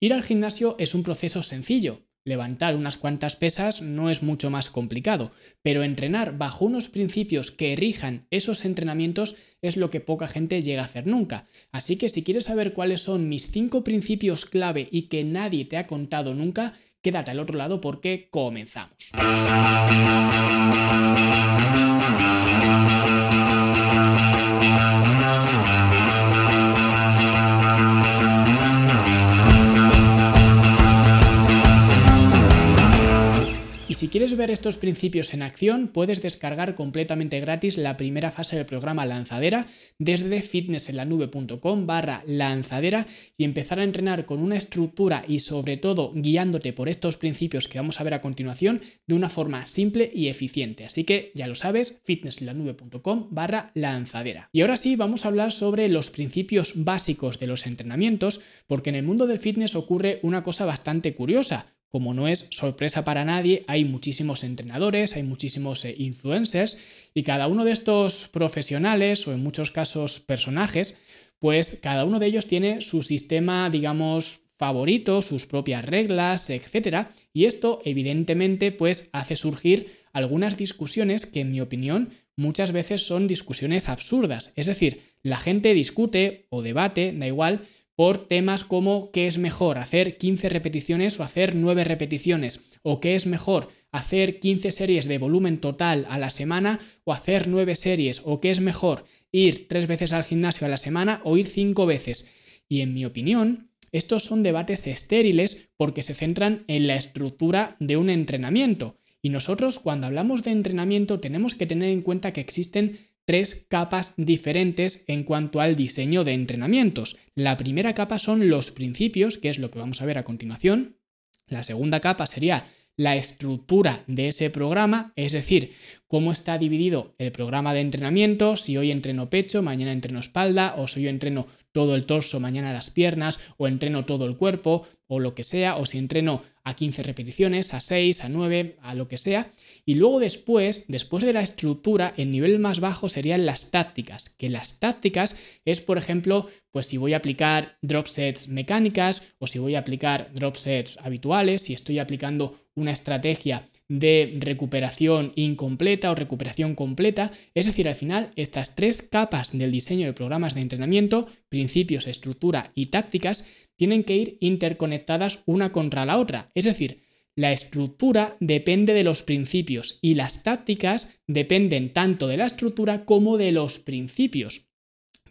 Ir al gimnasio es un proceso sencillo. Levantar unas cuantas pesas no es mucho más complicado, pero entrenar bajo unos principios que rijan esos entrenamientos es lo que poca gente llega a hacer nunca. Así que si quieres saber cuáles son mis cinco principios clave y que nadie te ha contado nunca, quédate al otro lado porque comenzamos. Si quieres ver estos principios en acción, puedes descargar completamente gratis la primera fase del programa Lanzadera desde fitnessenlanube.com barra lanzadera y empezar a entrenar con una estructura y sobre todo guiándote por estos principios que vamos a ver a continuación de una forma simple y eficiente. Así que ya lo sabes, fitnessenlanube.com barra lanzadera. Y ahora sí, vamos a hablar sobre los principios básicos de los entrenamientos, porque en el mundo del fitness ocurre una cosa bastante curiosa como no es sorpresa para nadie, hay muchísimos entrenadores, hay muchísimos eh, influencers y cada uno de estos profesionales o en muchos casos personajes, pues cada uno de ellos tiene su sistema, digamos, favorito, sus propias reglas, etc. Y esto evidentemente pues hace surgir algunas discusiones que en mi opinión muchas veces son discusiones absurdas. Es decir, la gente discute o debate, da igual, por temas como qué es mejor, hacer 15 repeticiones o hacer 9 repeticiones, o qué es mejor, hacer 15 series de volumen total a la semana o hacer 9 series, o qué es mejor, ir 3 veces al gimnasio a la semana o ir 5 veces. Y en mi opinión, estos son debates estériles porque se centran en la estructura de un entrenamiento. Y nosotros cuando hablamos de entrenamiento tenemos que tener en cuenta que existen tres capas diferentes en cuanto al diseño de entrenamientos. La primera capa son los principios, que es lo que vamos a ver a continuación. La segunda capa sería la estructura de ese programa, es decir, cómo está dividido el programa de entrenamiento, si hoy entreno pecho, mañana entreno espalda, o si hoy entreno todo el torso, mañana las piernas, o entreno todo el cuerpo, o lo que sea, o si entreno a 15 repeticiones, a 6, a 9, a lo que sea. Y luego después, después de la estructura, el nivel más bajo serían las tácticas, que las tácticas es, por ejemplo, pues si voy a aplicar drop sets mecánicas o si voy a aplicar drop sets habituales, si estoy aplicando una estrategia de recuperación incompleta o recuperación completa. Es decir, al final, estas tres capas del diseño de programas de entrenamiento, principios, estructura y tácticas, tienen que ir interconectadas una contra la otra. Es decir, la estructura depende de los principios y las tácticas dependen tanto de la estructura como de los principios.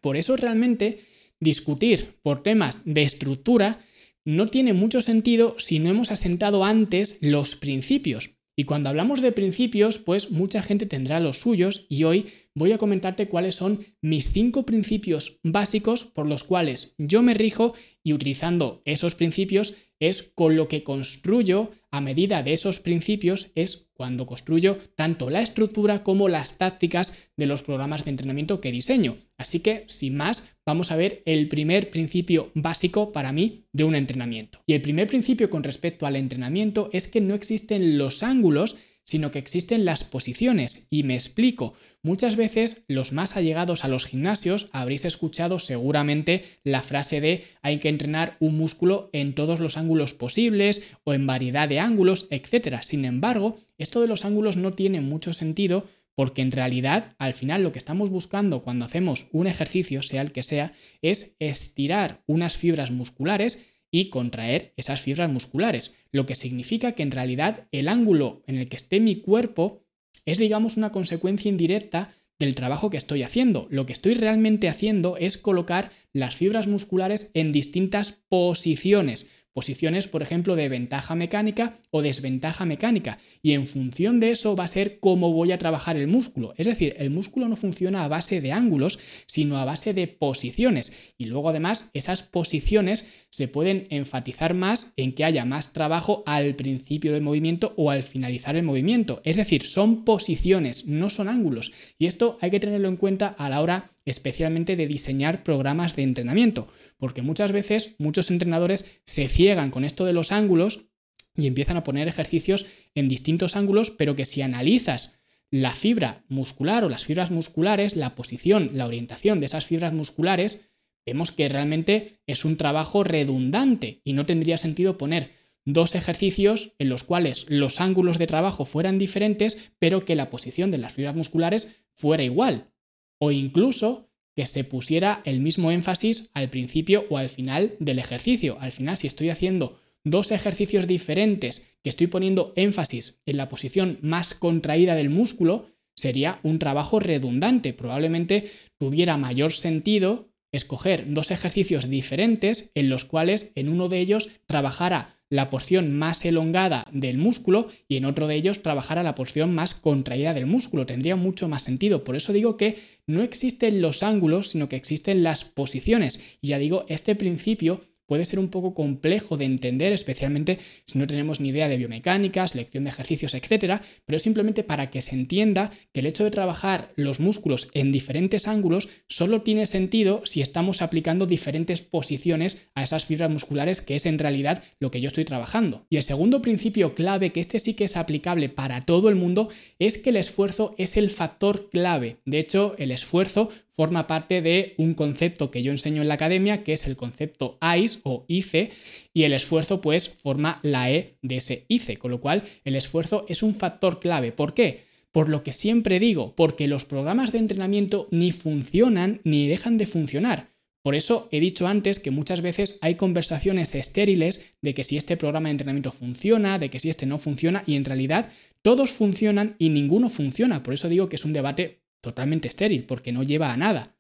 Por eso realmente discutir por temas de estructura no tiene mucho sentido si no hemos asentado antes los principios. Y cuando hablamos de principios, pues mucha gente tendrá los suyos y hoy voy a comentarte cuáles son mis cinco principios básicos por los cuales yo me rijo y utilizando esos principios es con lo que construyo a medida de esos principios, es cuando construyo tanto la estructura como las tácticas de los programas de entrenamiento que diseño. Así que, sin más, vamos a ver el primer principio básico para mí de un entrenamiento. Y el primer principio con respecto al entrenamiento es que no existen los ángulos sino que existen las posiciones. Y me explico, muchas veces los más allegados a los gimnasios habréis escuchado seguramente la frase de hay que entrenar un músculo en todos los ángulos posibles o en variedad de ángulos, etc. Sin embargo, esto de los ángulos no tiene mucho sentido porque en realidad al final lo que estamos buscando cuando hacemos un ejercicio, sea el que sea, es estirar unas fibras musculares y contraer esas fibras musculares, lo que significa que en realidad el ángulo en el que esté mi cuerpo es digamos una consecuencia indirecta del trabajo que estoy haciendo. Lo que estoy realmente haciendo es colocar las fibras musculares en distintas posiciones posiciones, por ejemplo, de ventaja mecánica o desventaja mecánica. Y en función de eso va a ser cómo voy a trabajar el músculo. Es decir, el músculo no funciona a base de ángulos, sino a base de posiciones. Y luego además esas posiciones se pueden enfatizar más en que haya más trabajo al principio del movimiento o al finalizar el movimiento. Es decir, son posiciones, no son ángulos. Y esto hay que tenerlo en cuenta a la hora especialmente de diseñar programas de entrenamiento, porque muchas veces muchos entrenadores se ciegan con esto de los ángulos y empiezan a poner ejercicios en distintos ángulos, pero que si analizas la fibra muscular o las fibras musculares, la posición, la orientación de esas fibras musculares, vemos que realmente es un trabajo redundante y no tendría sentido poner dos ejercicios en los cuales los ángulos de trabajo fueran diferentes, pero que la posición de las fibras musculares fuera igual. O incluso que se pusiera el mismo énfasis al principio o al final del ejercicio. Al final, si estoy haciendo dos ejercicios diferentes que estoy poniendo énfasis en la posición más contraída del músculo, sería un trabajo redundante. Probablemente tuviera mayor sentido escoger dos ejercicios diferentes en los cuales en uno de ellos trabajara la porción más elongada del músculo y en otro de ellos trabajara la porción más contraída del músculo. Tendría mucho más sentido. Por eso digo que no existen los ángulos, sino que existen las posiciones. Y ya digo, este principio puede ser un poco complejo de entender, especialmente si no tenemos ni idea de biomecánica, selección de ejercicios, etcétera, pero es simplemente para que se entienda que el hecho de trabajar los músculos en diferentes ángulos solo tiene sentido si estamos aplicando diferentes posiciones a esas fibras musculares, que es en realidad lo que yo estoy trabajando. Y el segundo principio clave, que este sí que es aplicable para todo el mundo, es que el esfuerzo es el factor clave. De hecho, el esfuerzo forma parte de un concepto que yo enseño en la academia, que es el concepto ICE o ICE, y el esfuerzo pues forma la E de ese ICE, con lo cual el esfuerzo es un factor clave. ¿Por qué? Por lo que siempre digo, porque los programas de entrenamiento ni funcionan ni dejan de funcionar. Por eso he dicho antes que muchas veces hay conversaciones estériles de que si este programa de entrenamiento funciona, de que si este no funciona, y en realidad todos funcionan y ninguno funciona. Por eso digo que es un debate totalmente estéril, porque no lleva a nada.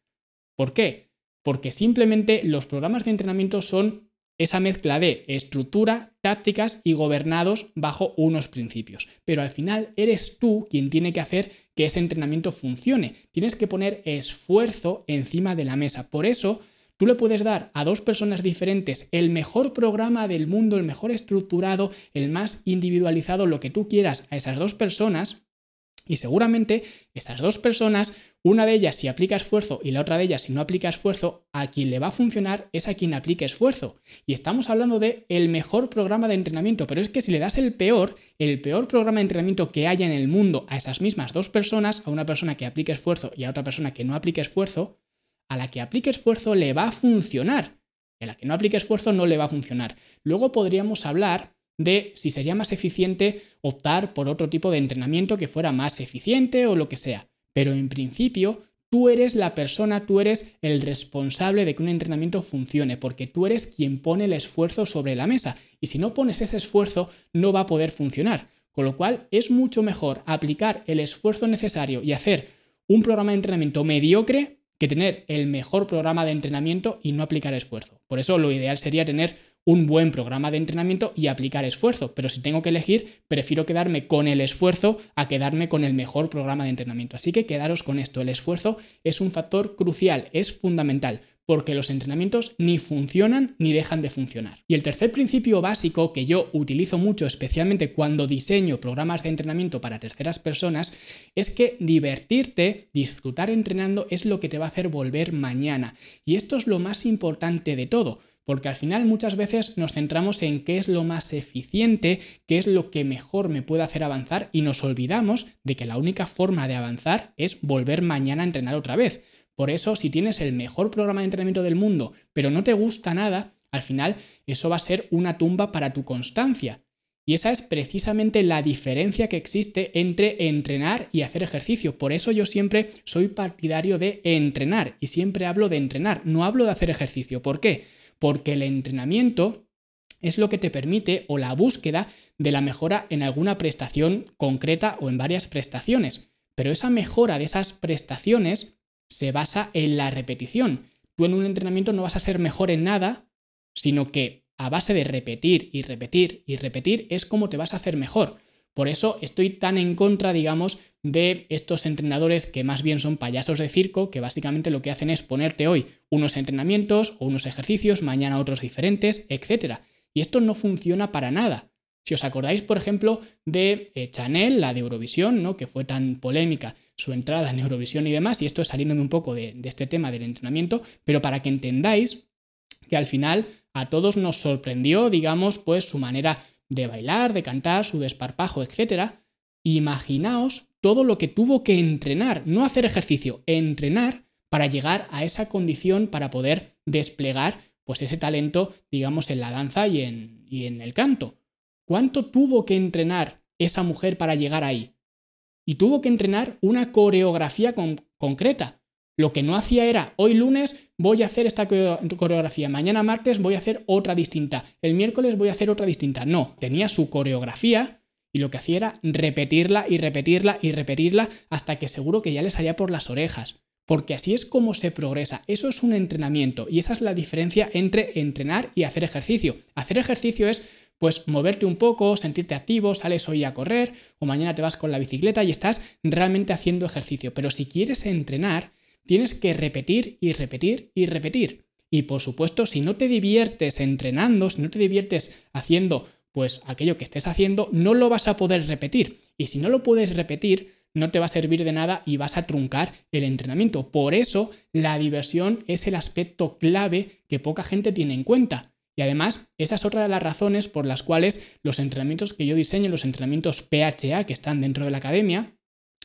¿Por qué? Porque simplemente los programas de entrenamiento son esa mezcla de estructura, tácticas y gobernados bajo unos principios. Pero al final eres tú quien tiene que hacer que ese entrenamiento funcione. Tienes que poner esfuerzo encima de la mesa. Por eso, tú le puedes dar a dos personas diferentes el mejor programa del mundo, el mejor estructurado, el más individualizado, lo que tú quieras a esas dos personas, y seguramente esas dos personas, una de ellas si aplica esfuerzo y la otra de ellas si no aplica esfuerzo, a quien le va a funcionar es a quien aplique esfuerzo. Y estamos hablando de el mejor programa de entrenamiento, pero es que si le das el peor, el peor programa de entrenamiento que haya en el mundo a esas mismas dos personas, a una persona que aplique esfuerzo y a otra persona que no aplique esfuerzo, a la que aplique esfuerzo le va a funcionar. A la que no aplique esfuerzo no le va a funcionar. Luego podríamos hablar de si sería más eficiente optar por otro tipo de entrenamiento que fuera más eficiente o lo que sea. Pero en principio, tú eres la persona, tú eres el responsable de que un entrenamiento funcione, porque tú eres quien pone el esfuerzo sobre la mesa. Y si no pones ese esfuerzo, no va a poder funcionar. Con lo cual, es mucho mejor aplicar el esfuerzo necesario y hacer un programa de entrenamiento mediocre que tener el mejor programa de entrenamiento y no aplicar esfuerzo. Por eso lo ideal sería tener un buen programa de entrenamiento y aplicar esfuerzo. Pero si tengo que elegir, prefiero quedarme con el esfuerzo a quedarme con el mejor programa de entrenamiento. Así que quedaros con esto. El esfuerzo es un factor crucial, es fundamental porque los entrenamientos ni funcionan ni dejan de funcionar. Y el tercer principio básico que yo utilizo mucho, especialmente cuando diseño programas de entrenamiento para terceras personas, es que divertirte, disfrutar entrenando es lo que te va a hacer volver mañana. Y esto es lo más importante de todo, porque al final muchas veces nos centramos en qué es lo más eficiente, qué es lo que mejor me puede hacer avanzar y nos olvidamos de que la única forma de avanzar es volver mañana a entrenar otra vez. Por eso, si tienes el mejor programa de entrenamiento del mundo, pero no te gusta nada, al final eso va a ser una tumba para tu constancia. Y esa es precisamente la diferencia que existe entre entrenar y hacer ejercicio. Por eso yo siempre soy partidario de entrenar y siempre hablo de entrenar, no hablo de hacer ejercicio. ¿Por qué? Porque el entrenamiento es lo que te permite o la búsqueda de la mejora en alguna prestación concreta o en varias prestaciones. Pero esa mejora de esas prestaciones se basa en la repetición. Tú en un entrenamiento no vas a ser mejor en nada, sino que a base de repetir y repetir y repetir es como te vas a hacer mejor. Por eso estoy tan en contra, digamos, de estos entrenadores que más bien son payasos de circo, que básicamente lo que hacen es ponerte hoy unos entrenamientos o unos ejercicios, mañana otros diferentes, etc. Y esto no funciona para nada. Si os acordáis, por ejemplo, de eh, Chanel, la de Eurovisión, ¿no? que fue tan polémica su entrada en Eurovisión y demás, y esto es saliéndome un poco de, de este tema del entrenamiento, pero para que entendáis que al final a todos nos sorprendió, digamos, pues su manera de bailar, de cantar, su desparpajo, etc. Imaginaos todo lo que tuvo que entrenar, no hacer ejercicio, entrenar para llegar a esa condición para poder desplegar pues ese talento, digamos, en la danza y en, y en el canto. ¿Cuánto tuvo que entrenar esa mujer para llegar ahí? Y tuvo que entrenar una coreografía concreta. Lo que no hacía era, hoy lunes voy a hacer esta coreografía, mañana martes voy a hacer otra distinta, el miércoles voy a hacer otra distinta. No, tenía su coreografía y lo que hacía era repetirla y repetirla y repetirla hasta que seguro que ya le salía por las orejas porque así es como se progresa. Eso es un entrenamiento y esa es la diferencia entre entrenar y hacer ejercicio. Hacer ejercicio es pues moverte un poco, sentirte activo, sales hoy a correr o mañana te vas con la bicicleta y estás realmente haciendo ejercicio. Pero si quieres entrenar, tienes que repetir y repetir y repetir. Y por supuesto, si no te diviertes entrenando, si no te diviertes haciendo pues aquello que estés haciendo, no lo vas a poder repetir. Y si no lo puedes repetir, no te va a servir de nada y vas a truncar el entrenamiento. Por eso la diversión es el aspecto clave que poca gente tiene en cuenta. Y además, esa es otra de las razones por las cuales los entrenamientos que yo diseño, los entrenamientos PHA que están dentro de la academia,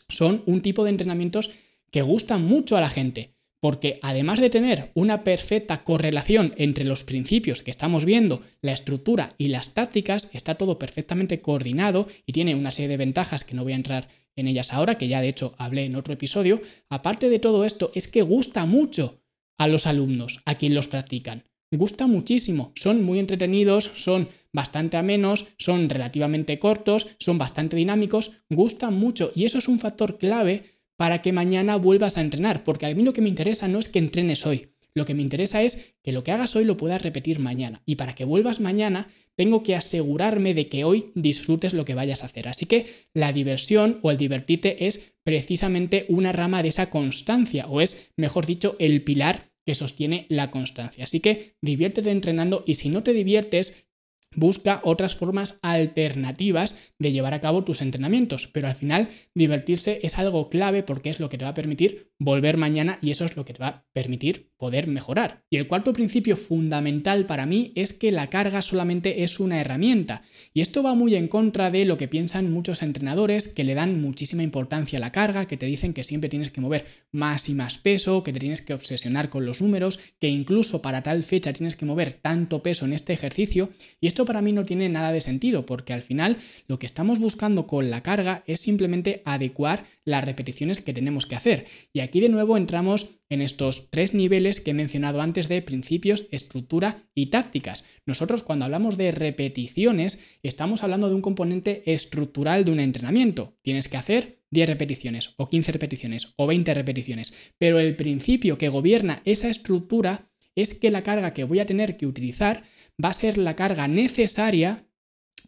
son un tipo de entrenamientos que gustan mucho a la gente. Porque además de tener una perfecta correlación entre los principios que estamos viendo, la estructura y las tácticas, está todo perfectamente coordinado y tiene una serie de ventajas que no voy a entrar en ellas ahora, que ya de hecho hablé en otro episodio, aparte de todo esto, es que gusta mucho a los alumnos, a quien los practican. Gusta muchísimo, son muy entretenidos, son bastante amenos, son relativamente cortos, son bastante dinámicos, gustan mucho. Y eso es un factor clave para que mañana vuelvas a entrenar, porque a mí lo que me interesa no es que entrenes hoy, lo que me interesa es que lo que hagas hoy lo puedas repetir mañana y para que vuelvas mañana tengo que asegurarme de que hoy disfrutes lo que vayas a hacer. Así que la diversión o el divertirte es precisamente una rama de esa constancia, o es, mejor dicho, el pilar que sostiene la constancia. Así que diviértete entrenando y si no te diviertes, Busca otras formas alternativas de llevar a cabo tus entrenamientos, pero al final divertirse es algo clave porque es lo que te va a permitir volver mañana y eso es lo que te va a permitir poder mejorar. Y el cuarto principio fundamental para mí es que la carga solamente es una herramienta y esto va muy en contra de lo que piensan muchos entrenadores que le dan muchísima importancia a la carga, que te dicen que siempre tienes que mover más y más peso, que te tienes que obsesionar con los números, que incluso para tal fecha tienes que mover tanto peso en este ejercicio y esto para mí no tiene nada de sentido, porque al final lo que estamos buscando con la carga es simplemente adecuar las repeticiones que tenemos que hacer. Y aquí de nuevo entramos en estos tres niveles que he mencionado antes de principios, estructura y tácticas. Nosotros cuando hablamos de repeticiones estamos hablando de un componente estructural de un entrenamiento. Tienes que hacer 10 repeticiones o 15 repeticiones o 20 repeticiones. Pero el principio que gobierna esa estructura es que la carga que voy a tener que utilizar va a ser la carga necesaria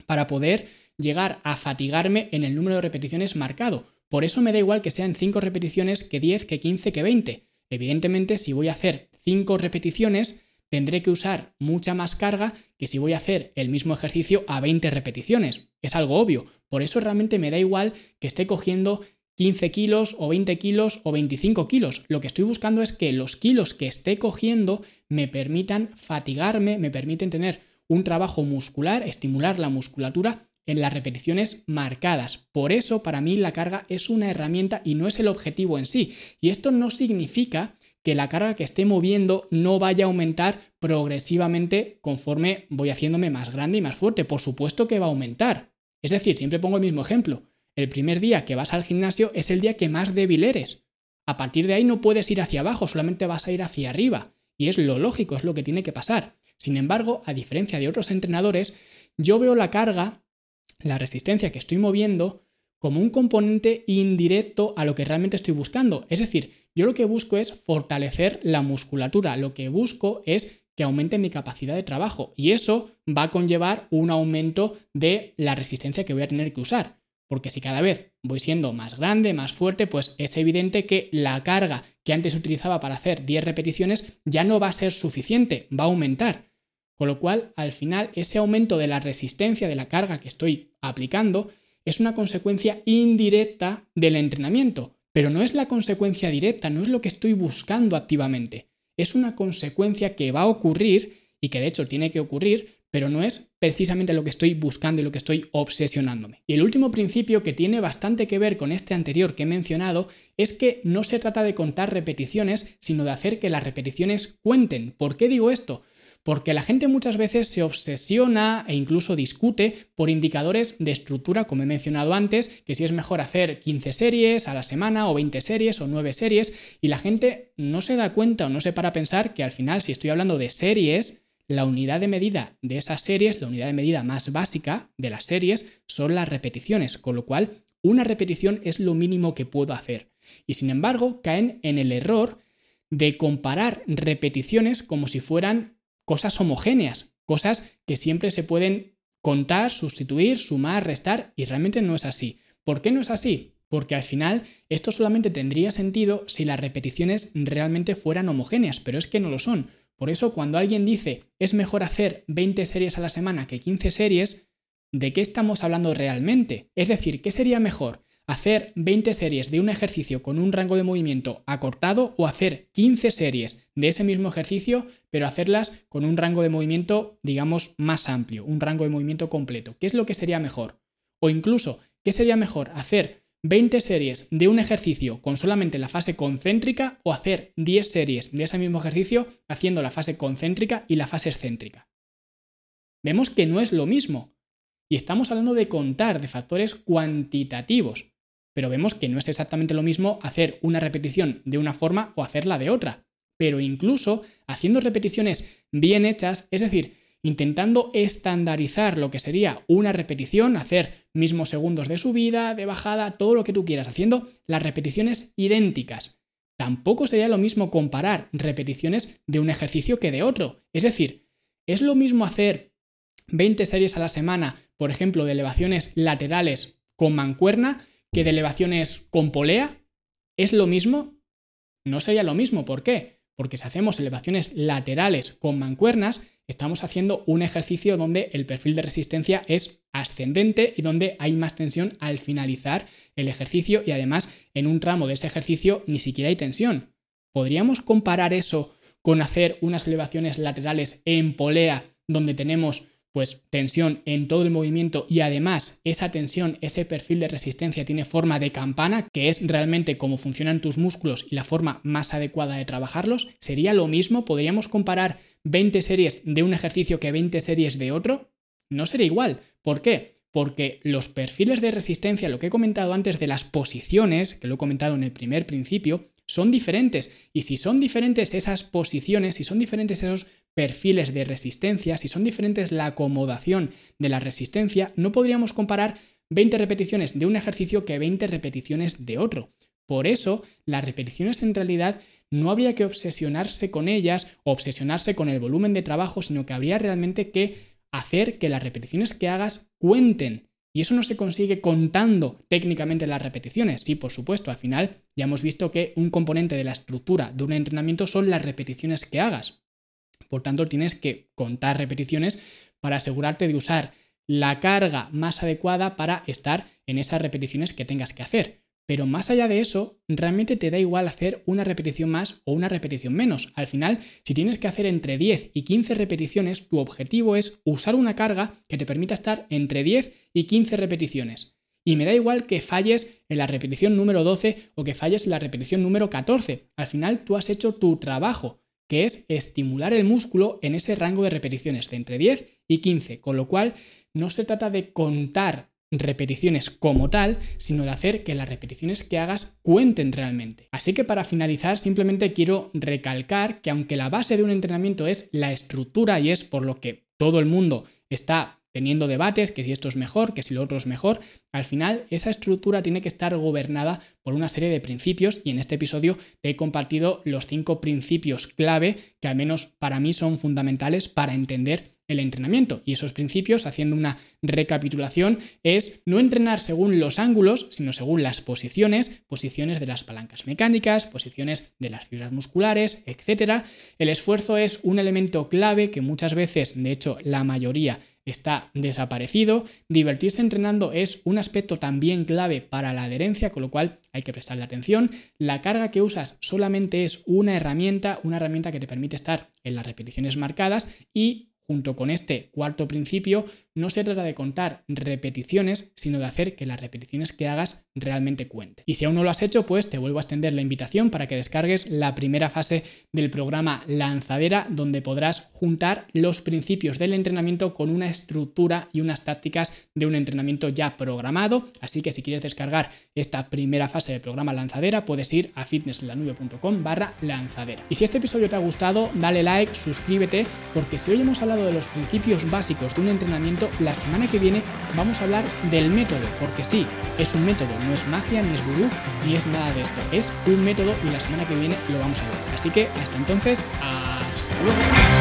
para poder llegar a fatigarme en el número de repeticiones marcado. Por eso me da igual que sean 5 repeticiones que 10, que 15, que 20. Evidentemente, si voy a hacer 5 repeticiones, tendré que usar mucha más carga que si voy a hacer el mismo ejercicio a 20 repeticiones. Es algo obvio. Por eso realmente me da igual que esté cogiendo 15 kilos o 20 kilos o 25 kilos. Lo que estoy buscando es que los kilos que esté cogiendo me permitan fatigarme, me permiten tener un trabajo muscular, estimular la musculatura en las repeticiones marcadas. Por eso para mí la carga es una herramienta y no es el objetivo en sí. Y esto no significa que la carga que esté moviendo no vaya a aumentar progresivamente conforme voy haciéndome más grande y más fuerte. Por supuesto que va a aumentar. Es decir, siempre pongo el mismo ejemplo el primer día que vas al gimnasio es el día que más débil eres. A partir de ahí no puedes ir hacia abajo, solamente vas a ir hacia arriba. Y es lo lógico, es lo que tiene que pasar. Sin embargo, a diferencia de otros entrenadores, yo veo la carga, la resistencia que estoy moviendo, como un componente indirecto a lo que realmente estoy buscando. Es decir, yo lo que busco es fortalecer la musculatura, lo que busco es que aumente mi capacidad de trabajo y eso va a conllevar un aumento de la resistencia que voy a tener que usar. Porque si cada vez voy siendo más grande, más fuerte, pues es evidente que la carga que antes utilizaba para hacer 10 repeticiones ya no va a ser suficiente, va a aumentar. Con lo cual, al final, ese aumento de la resistencia de la carga que estoy aplicando es una consecuencia indirecta del entrenamiento, pero no es la consecuencia directa, no es lo que estoy buscando activamente. Es una consecuencia que va a ocurrir y que de hecho tiene que ocurrir pero no es precisamente lo que estoy buscando y lo que estoy obsesionándome. Y el último principio que tiene bastante que ver con este anterior que he mencionado es que no se trata de contar repeticiones, sino de hacer que las repeticiones cuenten. ¿Por qué digo esto? Porque la gente muchas veces se obsesiona e incluso discute por indicadores de estructura, como he mencionado antes, que si es mejor hacer 15 series a la semana o 20 series o 9 series, y la gente no se da cuenta o no se para a pensar que al final si estoy hablando de series, la unidad de medida de esas series, la unidad de medida más básica de las series, son las repeticiones, con lo cual una repetición es lo mínimo que puedo hacer. Y sin embargo, caen en el error de comparar repeticiones como si fueran cosas homogéneas, cosas que siempre se pueden contar, sustituir, sumar, restar, y realmente no es así. ¿Por qué no es así? Porque al final esto solamente tendría sentido si las repeticiones realmente fueran homogéneas, pero es que no lo son. Por eso cuando alguien dice es mejor hacer 20 series a la semana que 15 series, ¿de qué estamos hablando realmente? Es decir, ¿qué sería mejor? ¿Hacer 20 series de un ejercicio con un rango de movimiento acortado o hacer 15 series de ese mismo ejercicio pero hacerlas con un rango de movimiento digamos más amplio, un rango de movimiento completo? ¿Qué es lo que sería mejor? O incluso, ¿qué sería mejor? ¿Hacer 20 series de un ejercicio con solamente la fase concéntrica o hacer 10 series de ese mismo ejercicio haciendo la fase concéntrica y la fase excéntrica. Vemos que no es lo mismo. Y estamos hablando de contar, de factores cuantitativos. Pero vemos que no es exactamente lo mismo hacer una repetición de una forma o hacerla de otra. Pero incluso haciendo repeticiones bien hechas, es decir, intentando estandarizar lo que sería una repetición, hacer mismos segundos de subida, de bajada, todo lo que tú quieras, haciendo las repeticiones idénticas. Tampoco sería lo mismo comparar repeticiones de un ejercicio que de otro. Es decir, es lo mismo hacer 20 series a la semana, por ejemplo, de elevaciones laterales con mancuerna que de elevaciones con polea. ¿Es lo mismo? No sería lo mismo. ¿Por qué? Porque si hacemos elevaciones laterales con mancuernas, estamos haciendo un ejercicio donde el perfil de resistencia es ascendente y donde hay más tensión al finalizar el ejercicio y además en un tramo de ese ejercicio ni siquiera hay tensión. ¿Podríamos comparar eso con hacer unas elevaciones laterales en polea donde tenemos pues tensión en todo el movimiento y además esa tensión, ese perfil de resistencia tiene forma de campana, que es realmente cómo funcionan tus músculos y la forma más adecuada de trabajarlos, sería lo mismo, podríamos comparar 20 series de un ejercicio que 20 series de otro, no sería igual. ¿Por qué? Porque los perfiles de resistencia, lo que he comentado antes de las posiciones, que lo he comentado en el primer principio, son diferentes. Y si son diferentes esas posiciones, si son diferentes esos perfiles de resistencia, si son diferentes la acomodación de la resistencia, no podríamos comparar 20 repeticiones de un ejercicio que 20 repeticiones de otro. Por eso, las repeticiones en realidad no habría que obsesionarse con ellas o obsesionarse con el volumen de trabajo, sino que habría realmente que hacer que las repeticiones que hagas cuenten. Y eso no se consigue contando técnicamente las repeticiones. Sí, por supuesto, al final ya hemos visto que un componente de la estructura de un entrenamiento son las repeticiones que hagas. Por tanto, tienes que contar repeticiones para asegurarte de usar la carga más adecuada para estar en esas repeticiones que tengas que hacer. Pero más allá de eso, realmente te da igual hacer una repetición más o una repetición menos. Al final, si tienes que hacer entre 10 y 15 repeticiones, tu objetivo es usar una carga que te permita estar entre 10 y 15 repeticiones. Y me da igual que falles en la repetición número 12 o que falles en la repetición número 14. Al final, tú has hecho tu trabajo que es estimular el músculo en ese rango de repeticiones de entre 10 y 15, con lo cual no se trata de contar repeticiones como tal, sino de hacer que las repeticiones que hagas cuenten realmente. Así que para finalizar, simplemente quiero recalcar que aunque la base de un entrenamiento es la estructura y es por lo que todo el mundo está teniendo debates, que si esto es mejor, que si lo otro es mejor, al final esa estructura tiene que estar gobernada por una serie de principios y en este episodio te he compartido los cinco principios clave que al menos para mí son fundamentales para entender el entrenamiento. Y esos principios, haciendo una recapitulación, es no entrenar según los ángulos, sino según las posiciones, posiciones de las palancas mecánicas, posiciones de las fibras musculares, etc. El esfuerzo es un elemento clave que muchas veces, de hecho la mayoría, está desaparecido. Divertirse entrenando es un aspecto también clave para la adherencia, con lo cual hay que prestarle atención. La carga que usas solamente es una herramienta, una herramienta que te permite estar en las repeticiones marcadas y junto con este cuarto principio, no se trata de contar repeticiones, sino de hacer que las repeticiones que hagas realmente cuenten. Y si aún no lo has hecho, pues te vuelvo a extender la invitación para que descargues la primera fase del programa Lanzadera, donde podrás juntar los principios del entrenamiento con una estructura y unas tácticas de un entrenamiento ya programado. Así que si quieres descargar esta primera fase del programa Lanzadera, puedes ir a fitnesslanube.com barra lanzadera. Y si este episodio te ha gustado, dale like, suscríbete, porque si hoy hemos hablado de los principios básicos de un entrenamiento, la semana que viene vamos a hablar del método, porque sí, es un método, no es magia, ni es vudú, ni es nada de esto, es un método y la semana que viene lo vamos a ver. Así que hasta entonces, hasta luego.